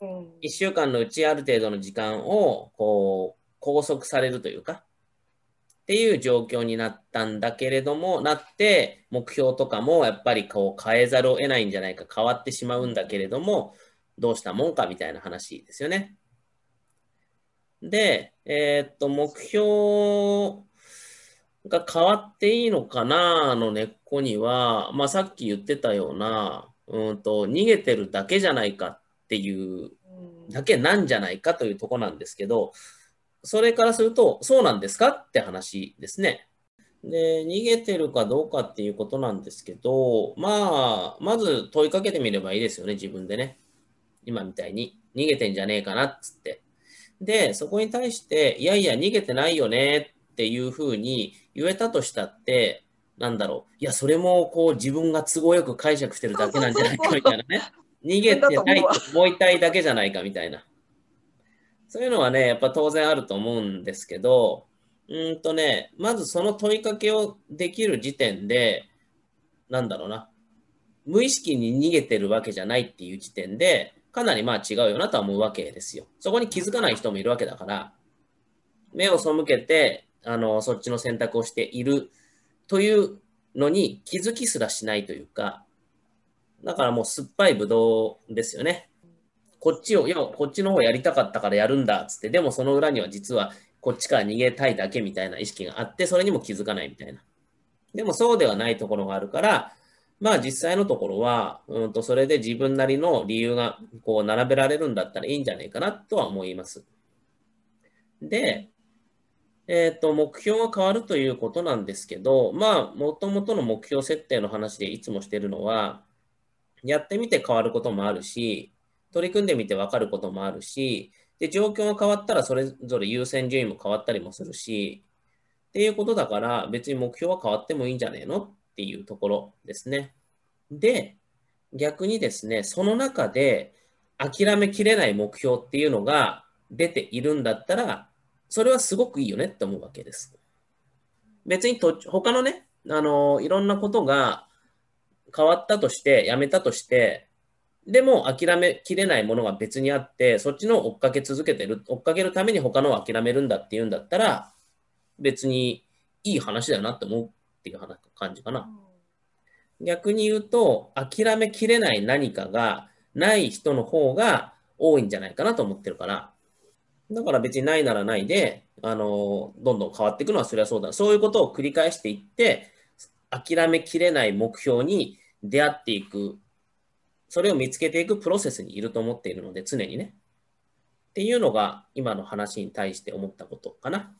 うん1週間のうちある程度の時間をこう拘束されるというか、っていう状況になったんだけれども、なって、目標とかもやっぱりこう変えざるを得ないんじゃないか、変わってしまうんだけれども、どうしたもんかみたいな話ですよね。で、えーっと、目標が変わっていいのかなの根っこには、まあ、さっき言ってたような、うんと、逃げてるだけじゃないかっていううんだけなんじゃないかというとこなんですけど、それからすると、そうなんですかって話ですね。で、逃げてるかどうかっていうことなんですけど、まあ、まず問いかけてみればいいですよね、自分でね。今みたいに。逃げてんじゃねえかなっつって。で、そこに対して、いやいや、逃げてないよねっていうふうに言えたとしたって、なんだろう。いや、それもこう自分が都合よく解釈してるだけなんじゃないかみたいなね。逃げてないと思いたいだけじゃないかみたいな。そういうのはね、やっぱ当然あると思うんですけど、うんとね、まずその問いかけをできる時点で、なんだろうな、無意識に逃げてるわけじゃないっていう時点で、かなりまあ違うよなとは思うわけですよ。そこに気づかない人もいるわけだから、目を背けて、あの、そっちの選択をしているというのに気づきすらしないというか、だからもう酸っぱいぶどうですよね。こっちを、いや、こっちの方やりたかったからやるんだっつって、でもその裏には実はこっちから逃げたいだけみたいな意識があって、それにも気づかないみたいな。でもそうではないところがあるから、まあ実際のところは、うんとそれで自分なりの理由がこう並べられるんだったらいいんじゃないかなとは思います。で、えっと、目標が変わるということなんですけど、まあ、もともとの目標設定の話でいつもしてるのは、やってみて変わることもあるし、取り組んでみて分かることもあるし、で、状況が変わったらそれぞれ優先順位も変わったりもするし、っていうことだから別に目標は変わってもいいんじゃねえのっていうところですね。で、逆にですね、その中で諦めきれない目標っていうのが出ているんだったら、それはすごくいいよねって思うわけです。別にと他のね、あの、いろんなことが変わったとして、やめたとして、でも諦めきれないものが別にあって、そっちの追っかけ続けてる、追っかけるために他のを諦めるんだっていうんだったら、別にいい話だよなって思うっていう話感じかな。逆に言うと、諦めきれない何かがない人の方が多いんじゃないかなと思ってるから、だから別にないならないで、あの、どんどん変わっていくのはそれはそうだ。そういうことを繰り返していって、諦めきれない目標に出会っていく、それを見つけていくプロセスにいると思っているので、常にね。っていうのが今の話に対して思ったことかな。